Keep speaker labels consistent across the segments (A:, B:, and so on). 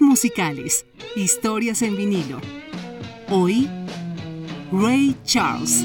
A: Musicales, historias en vinilo. Hoy, Ray Charles.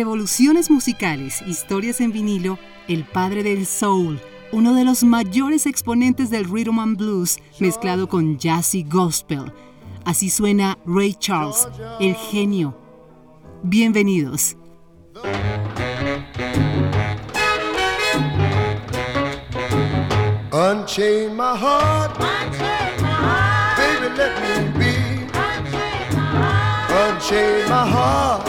A: Revoluciones musicales, historias en vinilo, el padre del soul, uno de los mayores exponentes del rhythm and blues, mezclado con jazz y gospel. Así suena Ray Charles, el genio. Bienvenidos.
B: Unchain my heart, baby, let me be. Unchain my heart,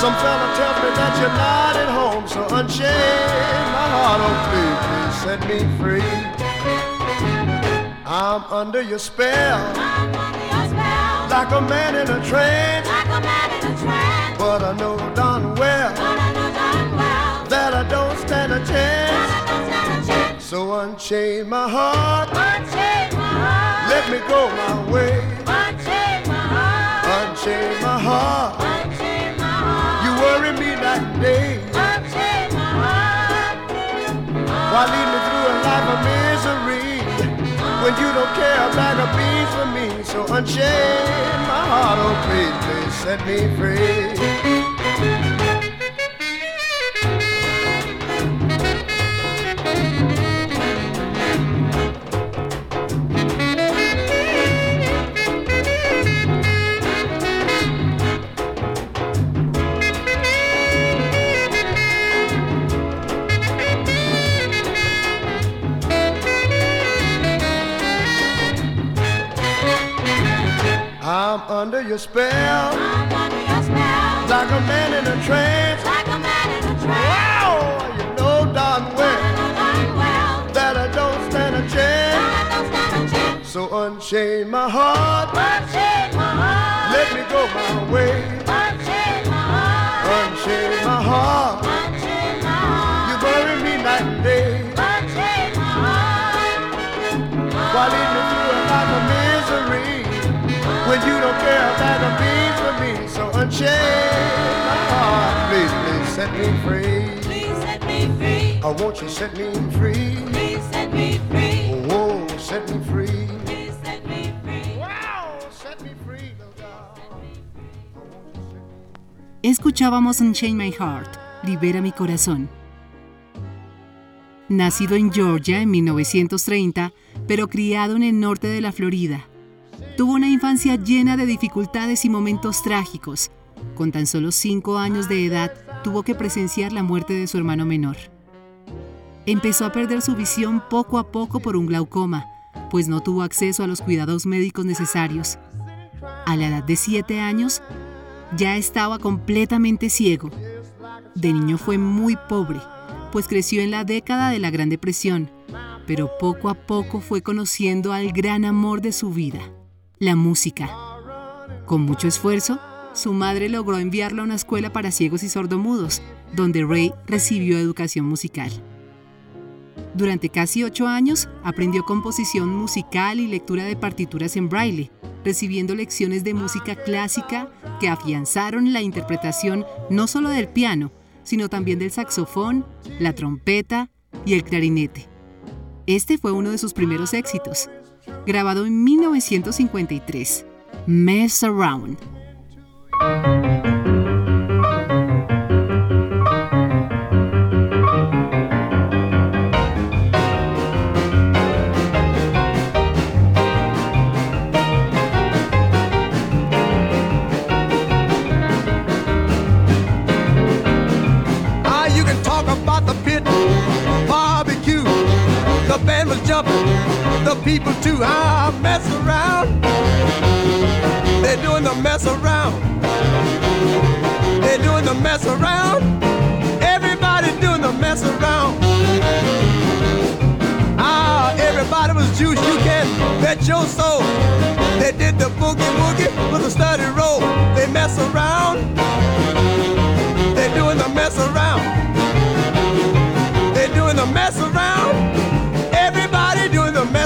B: Some fella tells me that you're not at home. So unchain my heart, oh please, please set me free. I'm under your spell, under your spell. like a man in a trance. Like But I know darn well that I don't stand a chance. So unchain my heart, unchain my heart. let me go my way. Unchain my heart, you worry day. Why lead me through a life of misery when you don't care a bag of beans for me? So unchain my heart, oh please, please set me free. I'm under your spell, like a man in a trance. Like a man in a trance. Wow, you know darn well that I don't stand a chance. So unchain my heart, let me go my way. Unchain my heart, unchain my heart. you bury me night and day. Why lead me through when you don't care about the beans for me? So unchain my heart, please, please set me free.
C: Please set me free.
B: Oh, won't you set me free?
C: Please set me free.
B: Oh, set me free.
C: Please set me free.
B: Wow, set me free, little girl.
A: Escuchábamos Unchain My Heart, Libera mi corazón. Nacido en Georgia en 1930, pero criado en el norte de la Florida, tuvo una infancia llena de dificultades y momentos trágicos. Con tan solo 5 años de edad, tuvo que presenciar la muerte de su hermano menor. Empezó a perder su visión poco a poco por un glaucoma, pues no tuvo acceso a los cuidados médicos necesarios. A la edad de 7 años, ya estaba completamente ciego. De niño fue muy pobre, pues creció en la década de la Gran Depresión, pero poco a poco fue conociendo al gran amor de su vida, la música. Con mucho esfuerzo, su madre logró enviarlo a una escuela para ciegos y sordomudos, donde Ray recibió educación musical. Durante casi ocho años aprendió composición musical y lectura de partituras en braille, recibiendo lecciones de música clásica que afianzaron la interpretación no solo del piano, sino también del saxofón, la trompeta y el clarinete. Este fue uno de sus primeros éxitos, grabado en 1953, Mess Around.
B: Band was jumping, the people too. Ah, mess around. They're doing the mess around. They're doing the mess around. Everybody doing the mess around. Ah, everybody was juice. You can bet your soul. They did the boogie woogie with a steady roll. They mess around. They're doing the mess around. They're doing the mess around.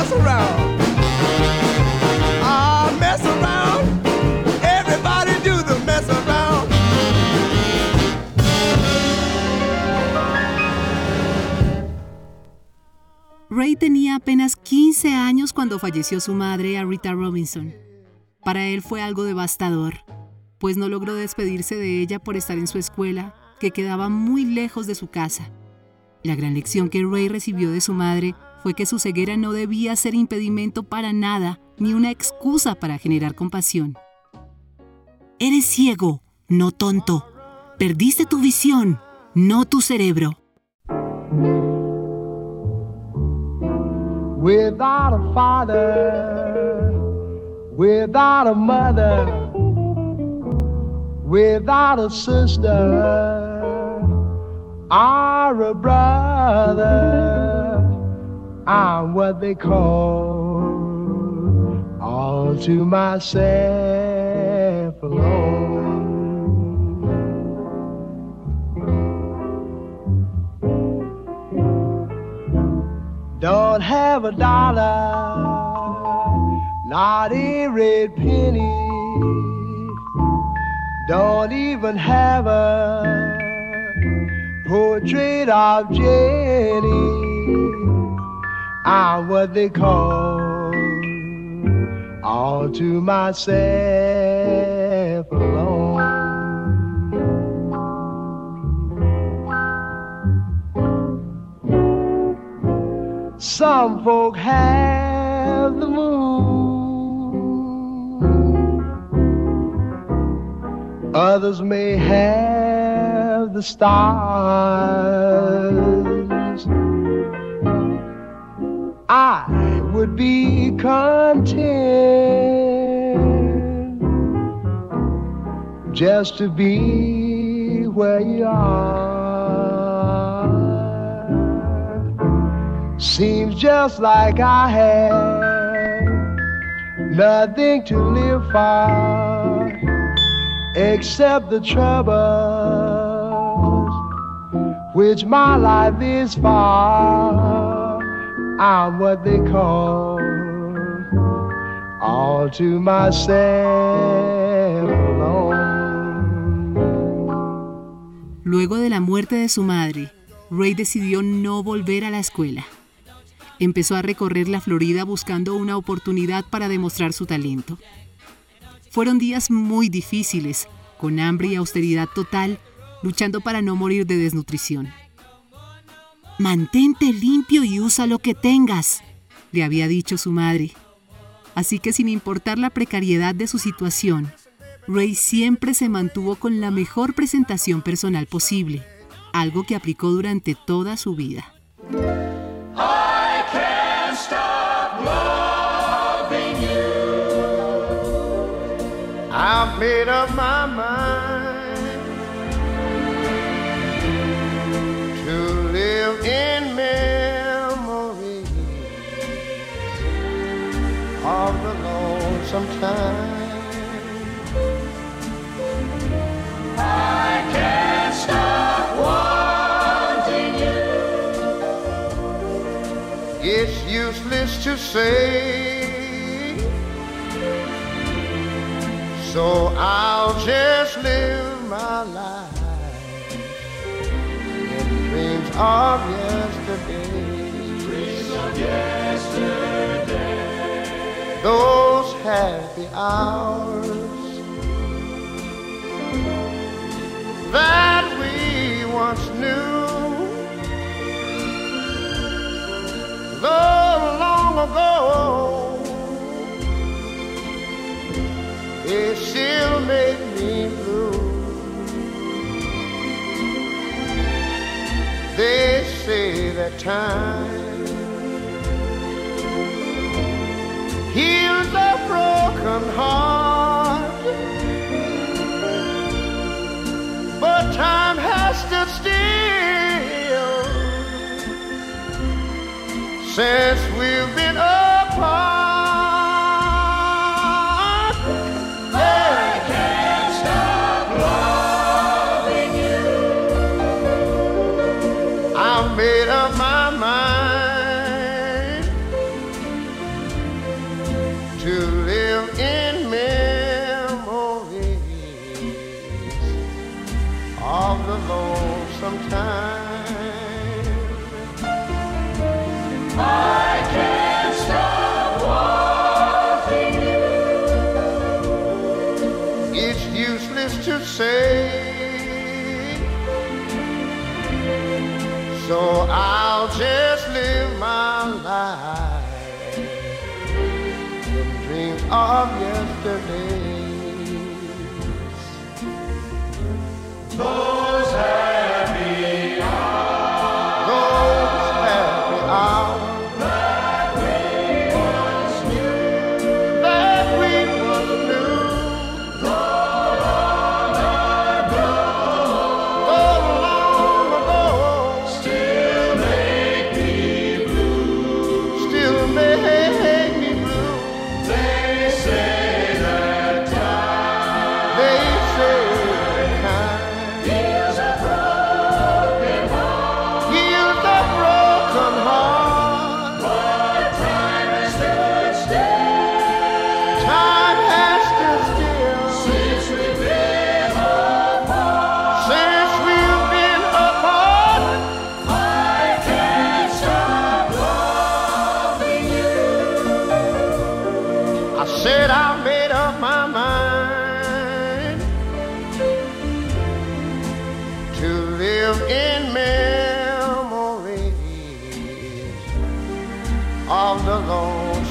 B: Mess around. Everybody do the mess around.
A: Ray tenía apenas 15 años cuando falleció su madre, Rita Robinson. Para él fue algo devastador, pues no logró despedirse de ella por estar en su escuela, que quedaba muy lejos de su casa. La gran lección que Ray recibió de su madre fue que su ceguera no debía ser impedimento para nada, ni una excusa para generar compasión. Eres ciego, no tonto. Perdiste tu visión, no tu cerebro.
B: Without a father, without a mother, without a sister or a brother, I'm what they call all to myself alone. Don't have a dollar, not a red penny. Don't even have a portrait of Jenny. I'm what they call all to myself alone. Some folk have the moon, others may have the stars. I would be content just to be where you are. Seems just like I have nothing to live for except the troubles which my life is for. I'm what they call all to myself alone.
A: Luego de la muerte de su madre, Ray decidió no volver a la escuela. Empezó a recorrer la Florida buscando una oportunidad para demostrar su talento. Fueron días muy difíciles, con hambre y austeridad total, luchando para no morir de desnutrición. Mantente limpio y usa lo que tengas, le había dicho su madre. Así que sin importar la precariedad de su situación, Ray siempre se mantuvo con la mejor presentación personal posible, algo que aplicó durante toda su vida.
B: Say. So I'll just live my life in dreams of yesterday. Dreams of yesterday. Those happy hours that we once knew. Long ago. They still make me blue. They say that time heals a broken heart, but time has stood still since Yeah. you.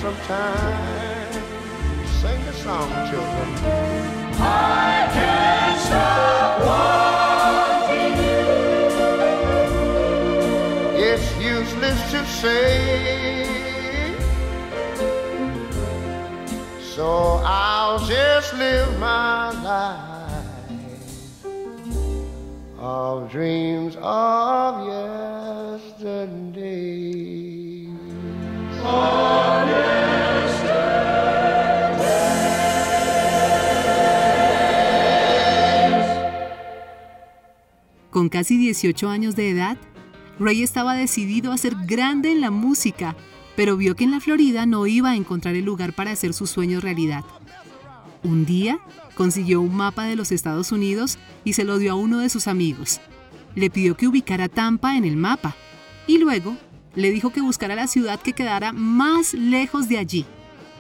A: Some time. Sing the song, children.
D: I can't stop wanting you.
A: It's useless to say. So I'll just live my life of dreams of
B: Con casi 18 años de edad, Ray estaba decidido a ser grande en la música, pero vio que en la Florida no iba a encontrar el lugar para hacer sus sueños realidad. Un día, consiguió un mapa de los Estados Unidos y se lo dio a uno de sus amigos. Le pidió que ubicara Tampa en el mapa y luego le dijo que buscara la ciudad que quedara más lejos de allí.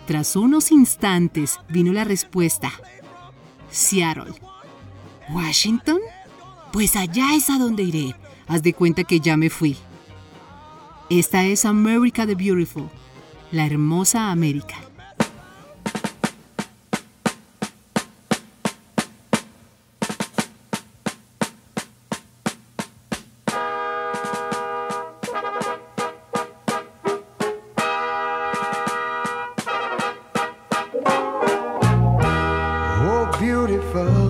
B: Tras unos instantes vino la respuesta. Seattle. ¿Washington? Pues allá es a donde iré. Haz de cuenta que ya me fui. Esta es America the Beautiful, la hermosa América. fall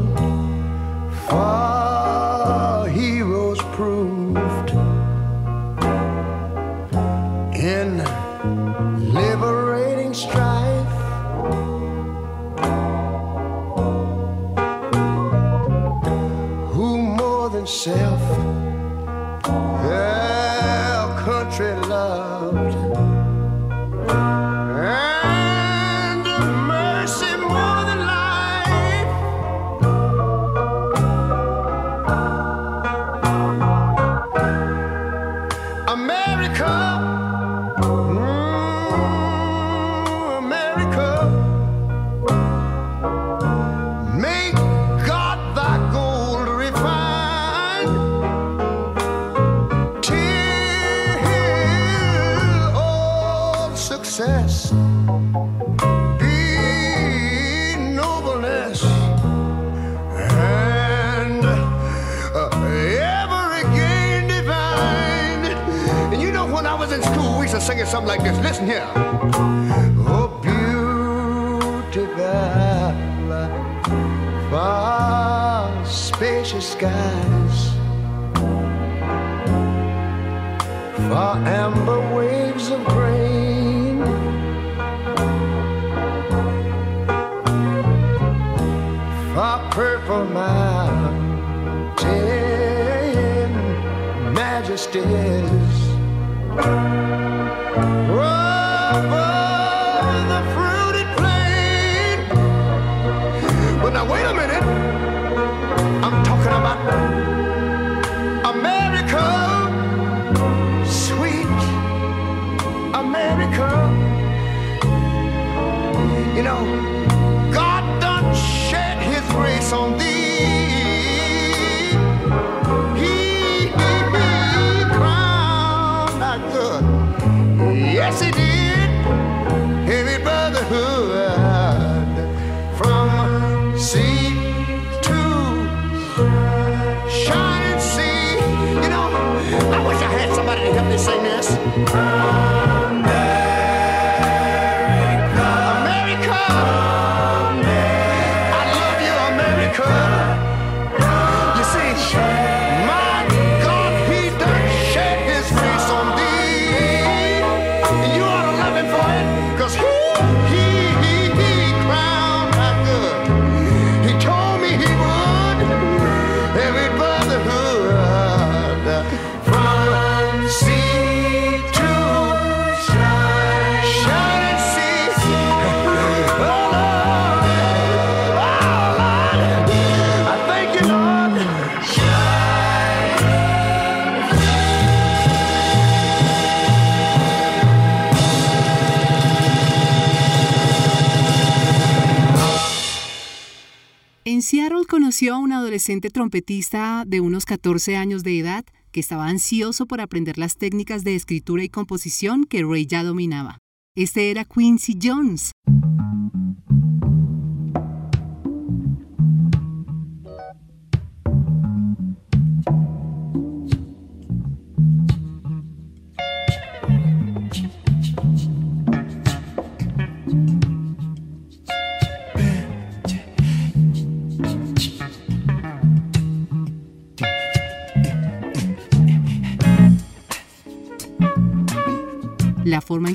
B: conoció a un adolescente trompetista de unos 14 años de edad que estaba ansioso por aprender las técnicas de escritura y composición que Ray ya dominaba.
A: Este era Quincy Jones.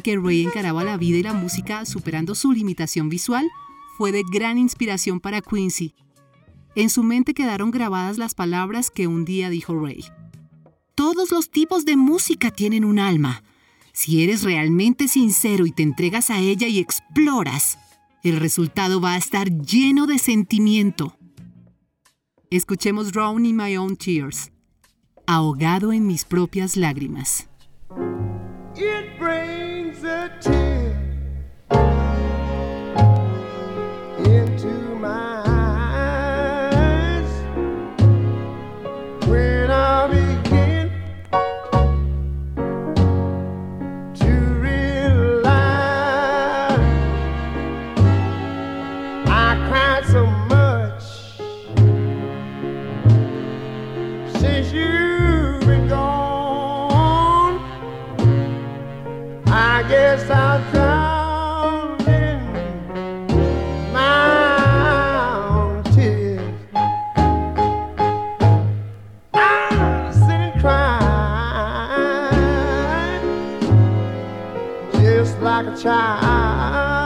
A: Que Ray encaraba la vida y la música superando su limitación visual fue de gran inspiración para Quincy. En su mente quedaron grabadas las palabras que un día dijo Ray. Todos los tipos de música tienen un alma. Si eres realmente sincero y te entregas a ella y exploras, el resultado va a estar lleno de sentimiento. Escuchemos Drown in My Own Tears. Ahogado en mis propias lágrimas.
B: A tear just like a child.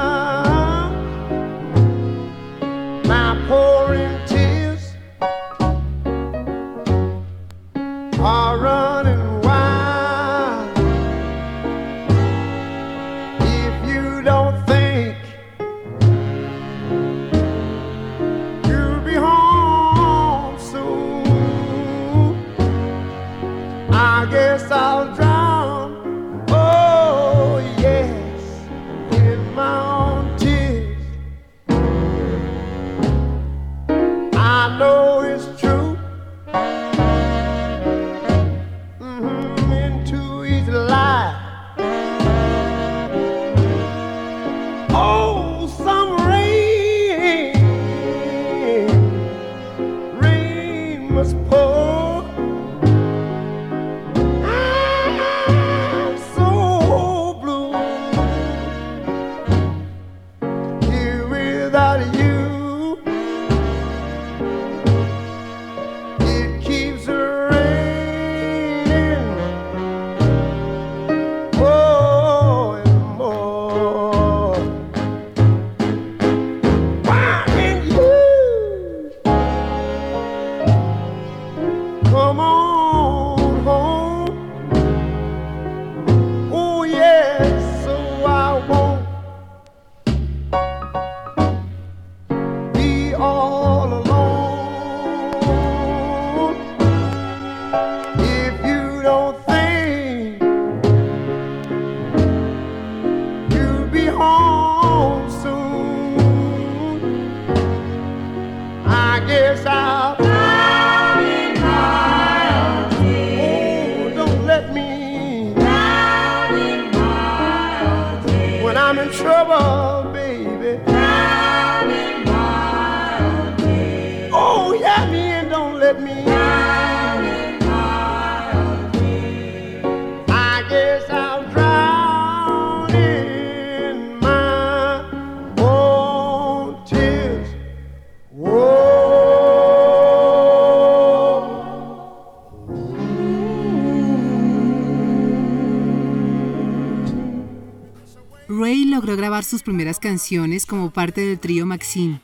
A: Sus primeras canciones como parte del trío Maxine.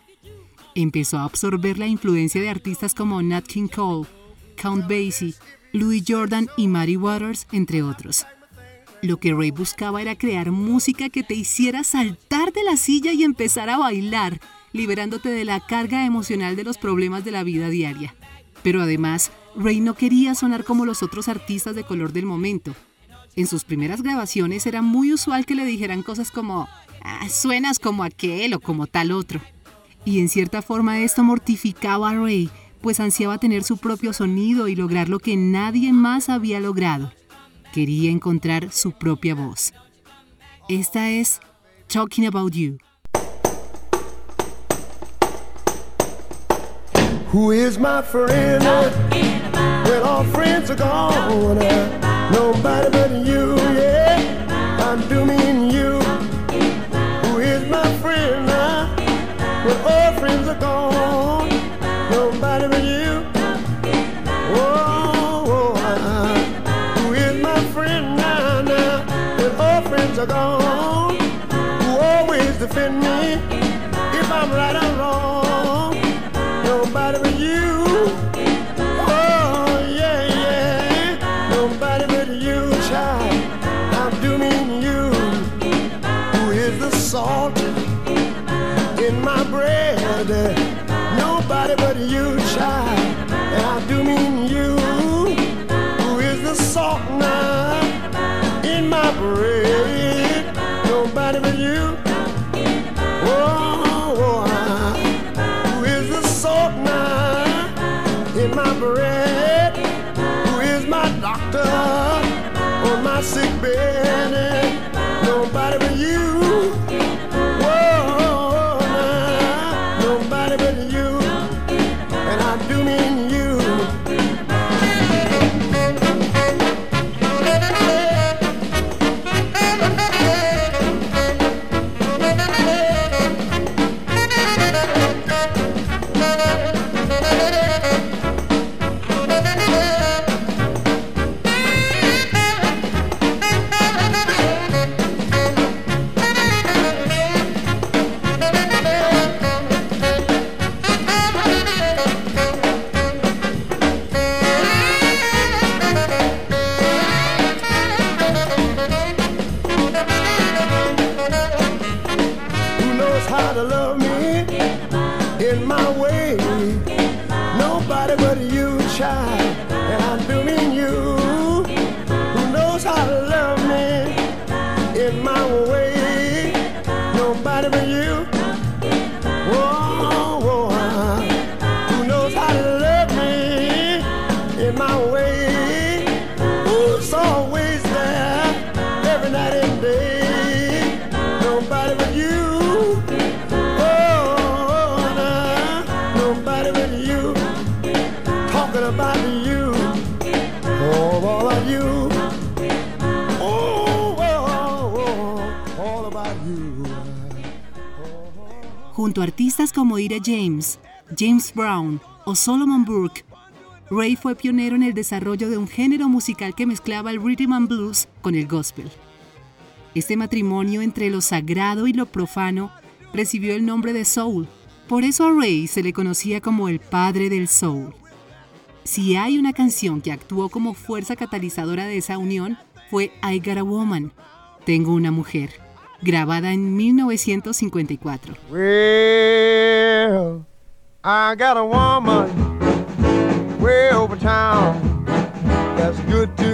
A: Empezó a absorber la influencia de artistas como Nat King Cole, Count Basie, Louis Jordan y Muddy Waters, entre otros. Lo que Ray buscaba era crear música que te hiciera saltar de la silla y empezar a bailar, liberándote de la carga emocional de los problemas de la vida diaria. Pero además, Ray no quería sonar como los otros artistas de color del momento. En sus primeras grabaciones era muy usual que le dijeran cosas como, ah, suenas como aquel o como tal otro. Y en cierta forma esto mortificaba a Ray, pues ansiaba tener su propio sonido y lograr lo que nadie más había logrado. Quería encontrar su propia voz. Esta es Talking About You.
B: Who all friends are.
A: artistas como Ira James, James Brown o Solomon Burke. Ray fue pionero en el desarrollo de un género musical que mezclaba el rhythm and blues con el gospel. Este matrimonio entre lo sagrado y lo profano recibió el nombre de soul, por eso a Ray se le conocía como el padre del soul. Si hay una canción que actuó como fuerza catalizadora de esa unión, fue I Got a Woman, Tengo una mujer grabada en 1954.
B: That's good to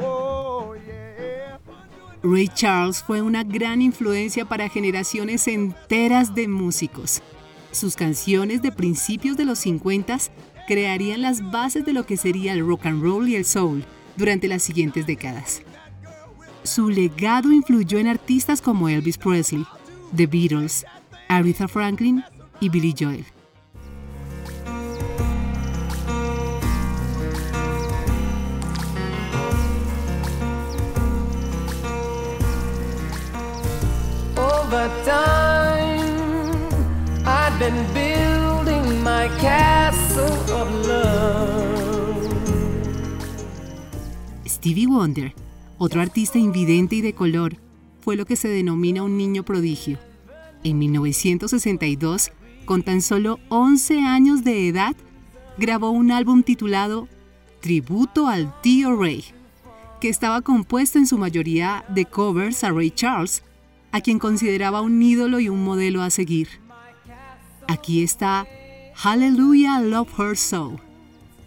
B: Oh.
A: Ray Charles fue una gran influencia para generaciones enteras de músicos. Sus canciones de principios de los 50 crearían las bases de lo que sería el rock and roll y el soul durante las siguientes décadas. Su legado influyó en artistas como Elvis Presley, The Beatles, Aretha Franklin y Billy Joel.
E: Been building my castle of love.
A: Stevie Wonder, otro artista invidente y de color, fue lo que se denomina un niño prodigio. En 1962, con tan solo 11 años de edad, grabó un álbum titulado Tributo al Tío Ray, que estaba compuesto en su mayoría de covers a Ray Charles, a quien consideraba un ídolo y un modelo a seguir. Aquí está Hallelujah Love Her So,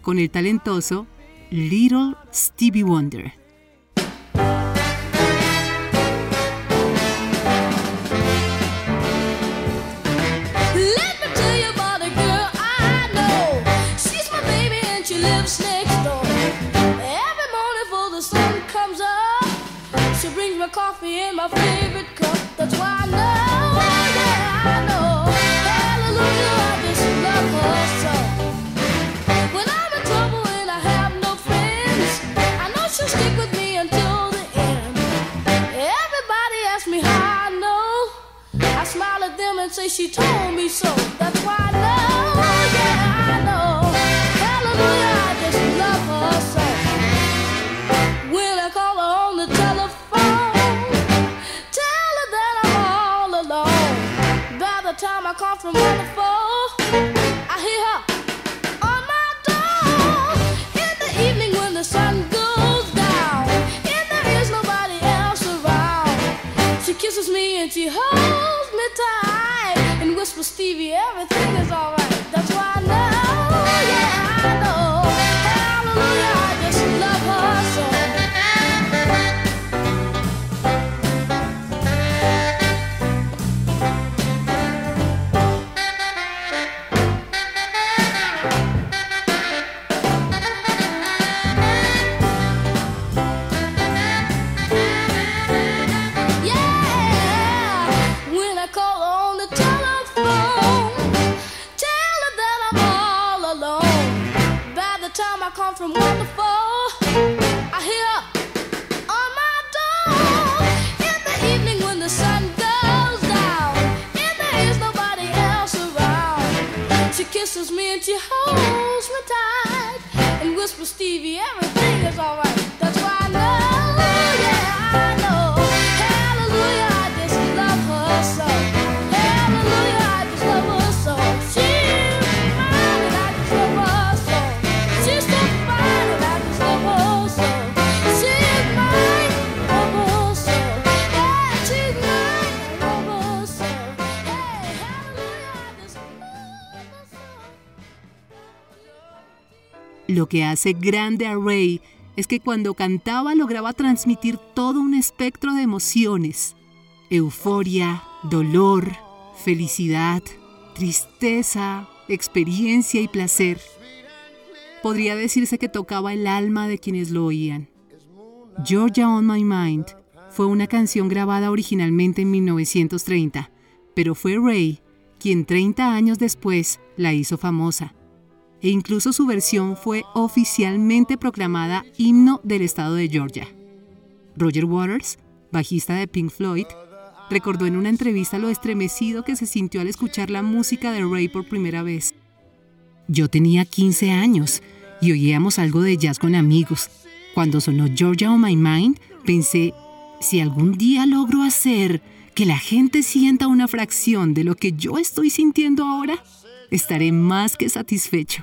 A: con el talentoso Little Stevie Wonder.
F: Coffee in my favorite cup. That's why I know, yeah, I know. Hallelujah, I just love her so. When I'm in trouble and I have no friends, I know she'll stick with me until the end. Everybody asks me how I know. I smile at them and say she told me so. That's why
A: Lo que hace grande a Ray es que cuando cantaba lograba transmitir todo un espectro de emociones. Euforia, dolor, felicidad, tristeza, experiencia y placer. Podría decirse que tocaba el alma de quienes lo oían. Georgia on My Mind fue una canción grabada originalmente en 1930, pero fue Ray quien 30 años después la hizo famosa. E incluso su versión fue oficialmente proclamada himno del estado de Georgia. Roger Waters, bajista de Pink Floyd, recordó en una entrevista lo estremecido que se sintió al escuchar la música de Ray por primera vez. Yo tenía 15 años y oíamos algo de jazz con amigos. Cuando sonó Georgia on My Mind, pensé, si algún día logro hacer que la gente sienta una fracción de lo que yo estoy sintiendo ahora, estaré más que satisfecho.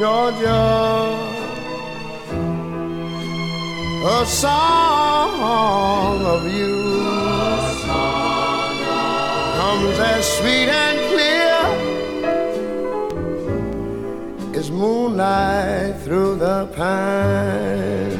B: Georgia, a song of you comes as sweet and clear as moonlight through the pines.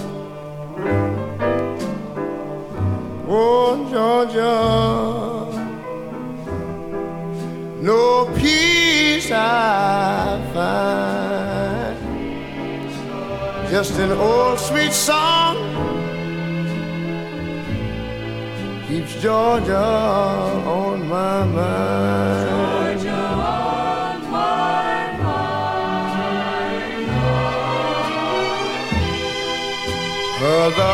B: Oh, Georgia, no peace I find. Just an old sweet song keeps Georgia on my mind. Georgia on my mind. Other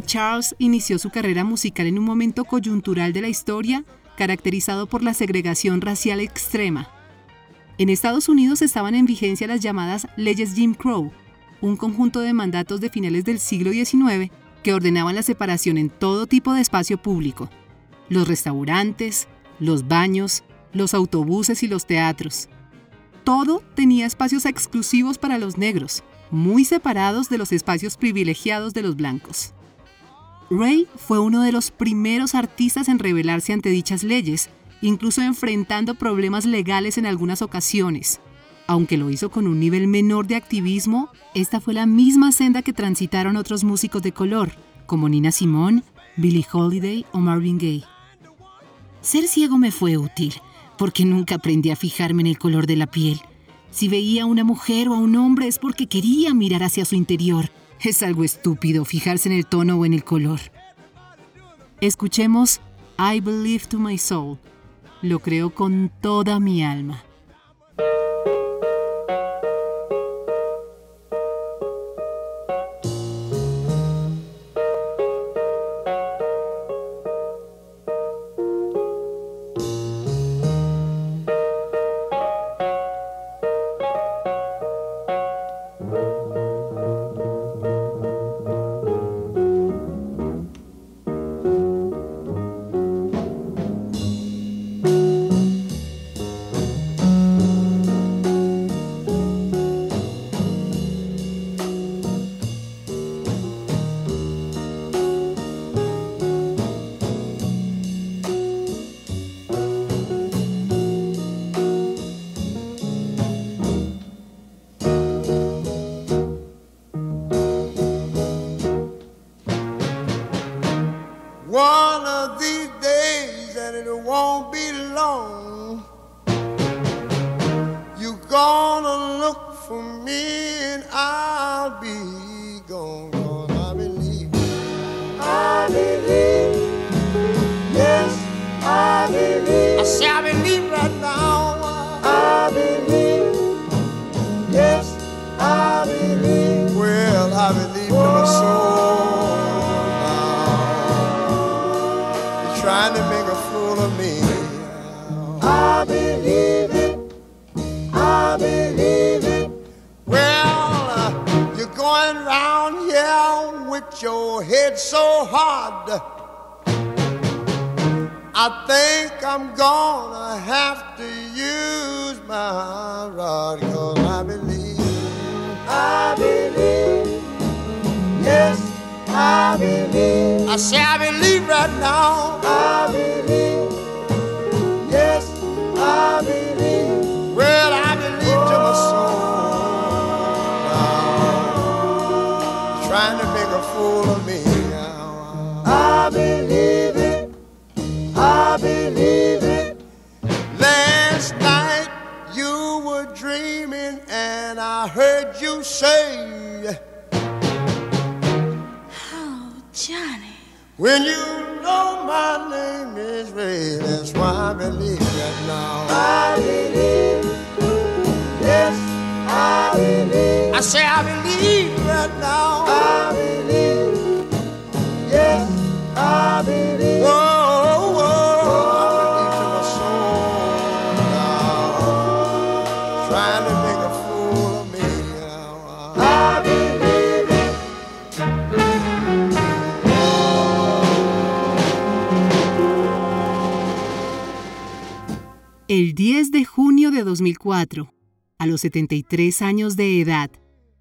A: Charles inició su carrera musical en un momento coyuntural de la historia caracterizado por la segregación racial extrema. En Estados Unidos estaban en vigencia las llamadas leyes Jim Crow, un conjunto de mandatos de finales del siglo XIX que ordenaban la separación en todo tipo de espacio público. Los restaurantes, los baños, los autobuses y los teatros. Todo tenía espacios exclusivos para los negros, muy separados de los espacios privilegiados de los blancos. Ray fue uno de los primeros artistas en rebelarse ante dichas leyes, incluso enfrentando problemas legales en algunas ocasiones. Aunque lo hizo con un nivel menor de activismo, esta fue la misma senda que transitaron otros músicos de color, como Nina Simone, Billie Holiday o Marvin Gaye. Ser ciego me fue útil, porque nunca aprendí a fijarme en el color de la piel. Si veía a una mujer o a un hombre es porque quería mirar hacia su interior. Es algo estúpido fijarse en el tono o en el color. Escuchemos I Believe to My Soul. Lo creo con toda mi alma.
B: When you know my name is Ray, that's why I believe that now. I believe, yes, I believe. I say I believe right now. I believe, yes, I believe.
A: El 10 de junio de 2004, a los 73 años de edad,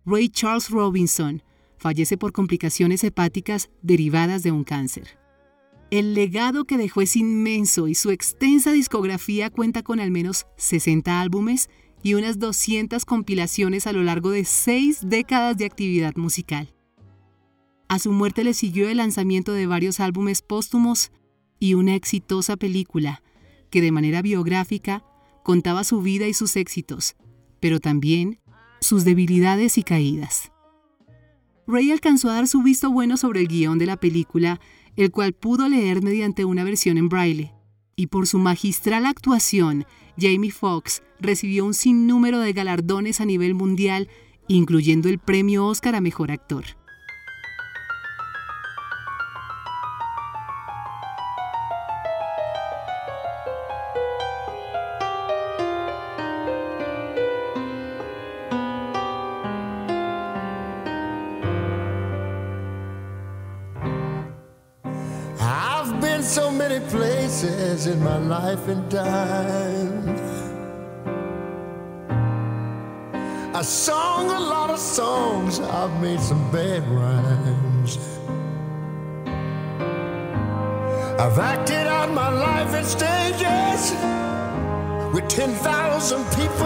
A: Ray Charles Robinson fallece por complicaciones hepáticas derivadas de un cáncer. El legado que dejó es inmenso y su extensa discografía cuenta con al menos 60 álbumes y unas 200 compilaciones a lo largo de seis décadas de actividad musical. A su muerte le siguió el lanzamiento de varios álbumes póstumos y una exitosa película que de manera biográfica contaba su vida y sus éxitos, pero también sus debilidades y caídas. Ray alcanzó a dar su visto bueno sobre el guion de la película, el cual pudo leer mediante una versión en braille, y por su magistral actuación, Jamie Foxx recibió un sinnúmero de galardones a nivel mundial, incluyendo el premio Oscar a Mejor Actor.
B: Life and time. I sung a lot of songs, I've made some bad rhymes. I've acted out my life in stages with 10,000 people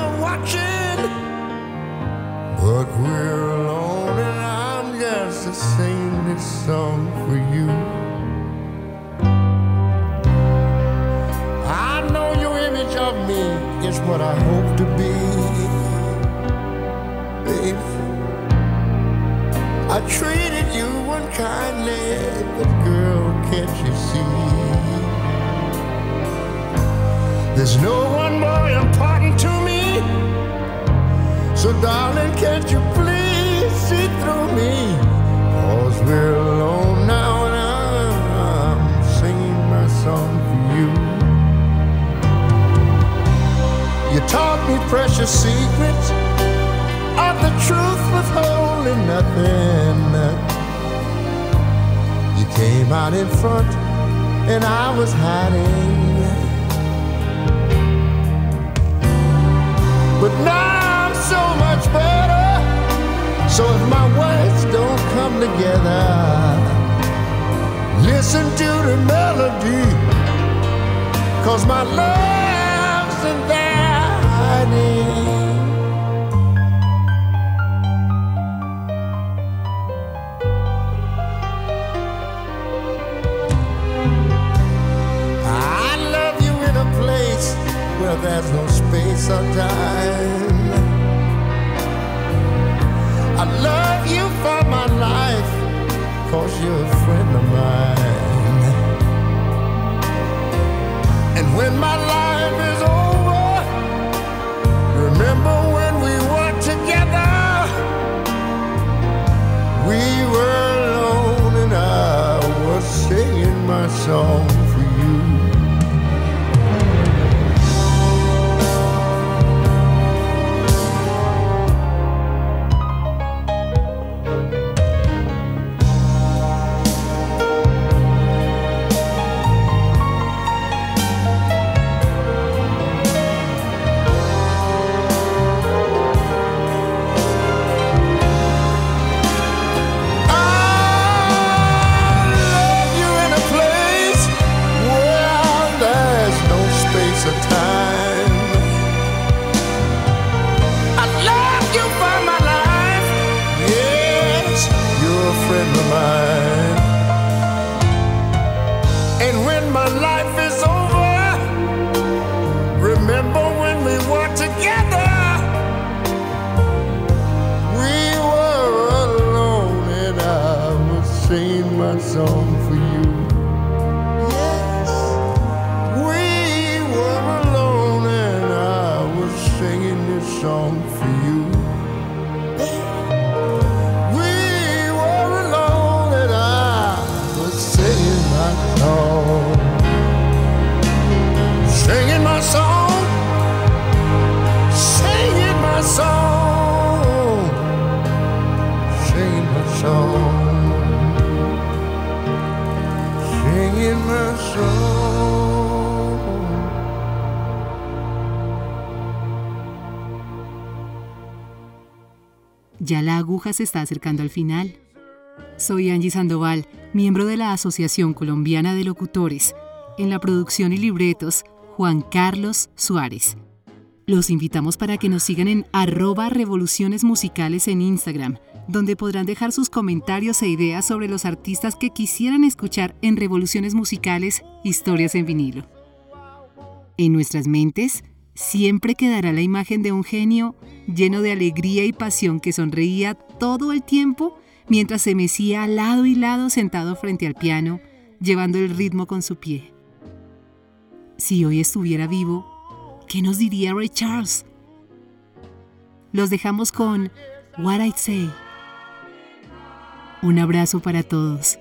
B: you unkindly, but girl, can't you see? There's no one more important to me. So, darling, can't you please see through me? Cause we're alone now and I'm singing my song for you. You taught me precious secrets of the truth withholding nothing. Came out in front and I was hiding. But now I'm so much better. So if my words don't come together, listen to the melody. Cause my love's in there hiding. There's no space or time. I love you for my life, cause you're a friend of mine. And when my life is over, remember when we were together? We were alone and I was singing my song
A: se está acercando al final. Soy Angie Sandoval, miembro de la Asociación Colombiana de Locutores. En la producción y libretos, Juan Carlos Suárez. Los invitamos para que nos sigan en arroba revoluciones musicales en Instagram, donde podrán dejar sus comentarios e ideas sobre los artistas que quisieran escuchar en Revoluciones Musicales Historias en vinilo. En nuestras mentes siempre quedará la imagen de un genio lleno de alegría y pasión que sonreía todo el tiempo mientras se mecía lado y lado sentado frente al piano, llevando el ritmo con su pie. Si hoy estuviera vivo, ¿qué nos diría Ray Charles? Los dejamos con What I'd Say. Un abrazo para todos.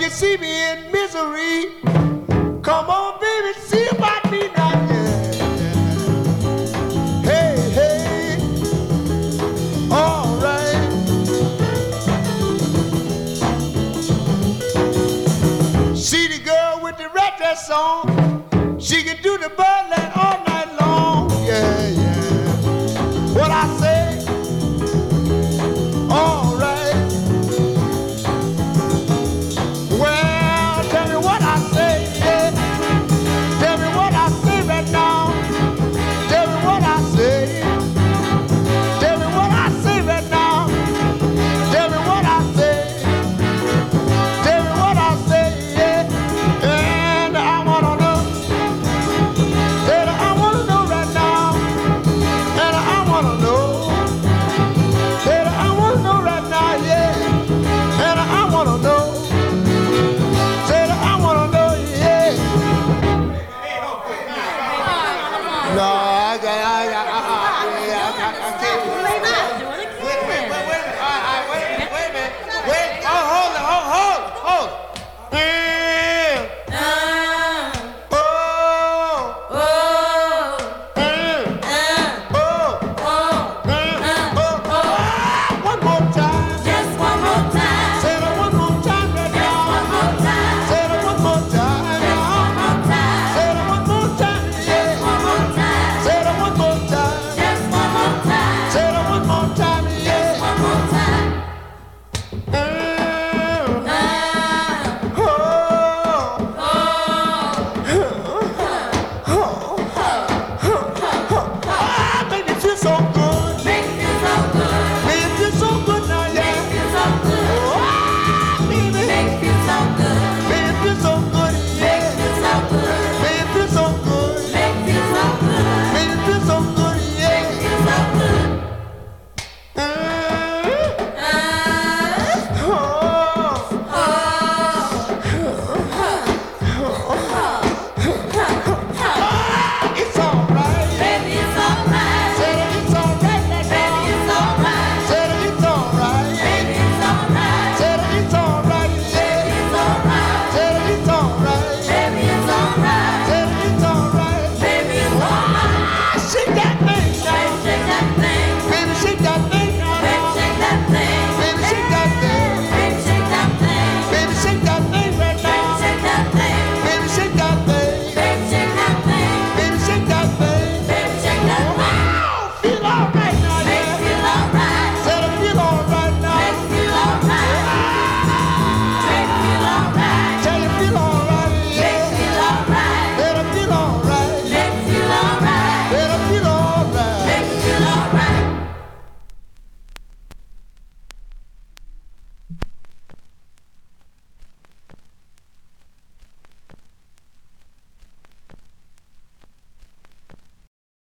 B: You see me in misery, come on, baby, see about me now. Yeah. Hey, hey, all right. See the girl with the red dress on, she can do the night.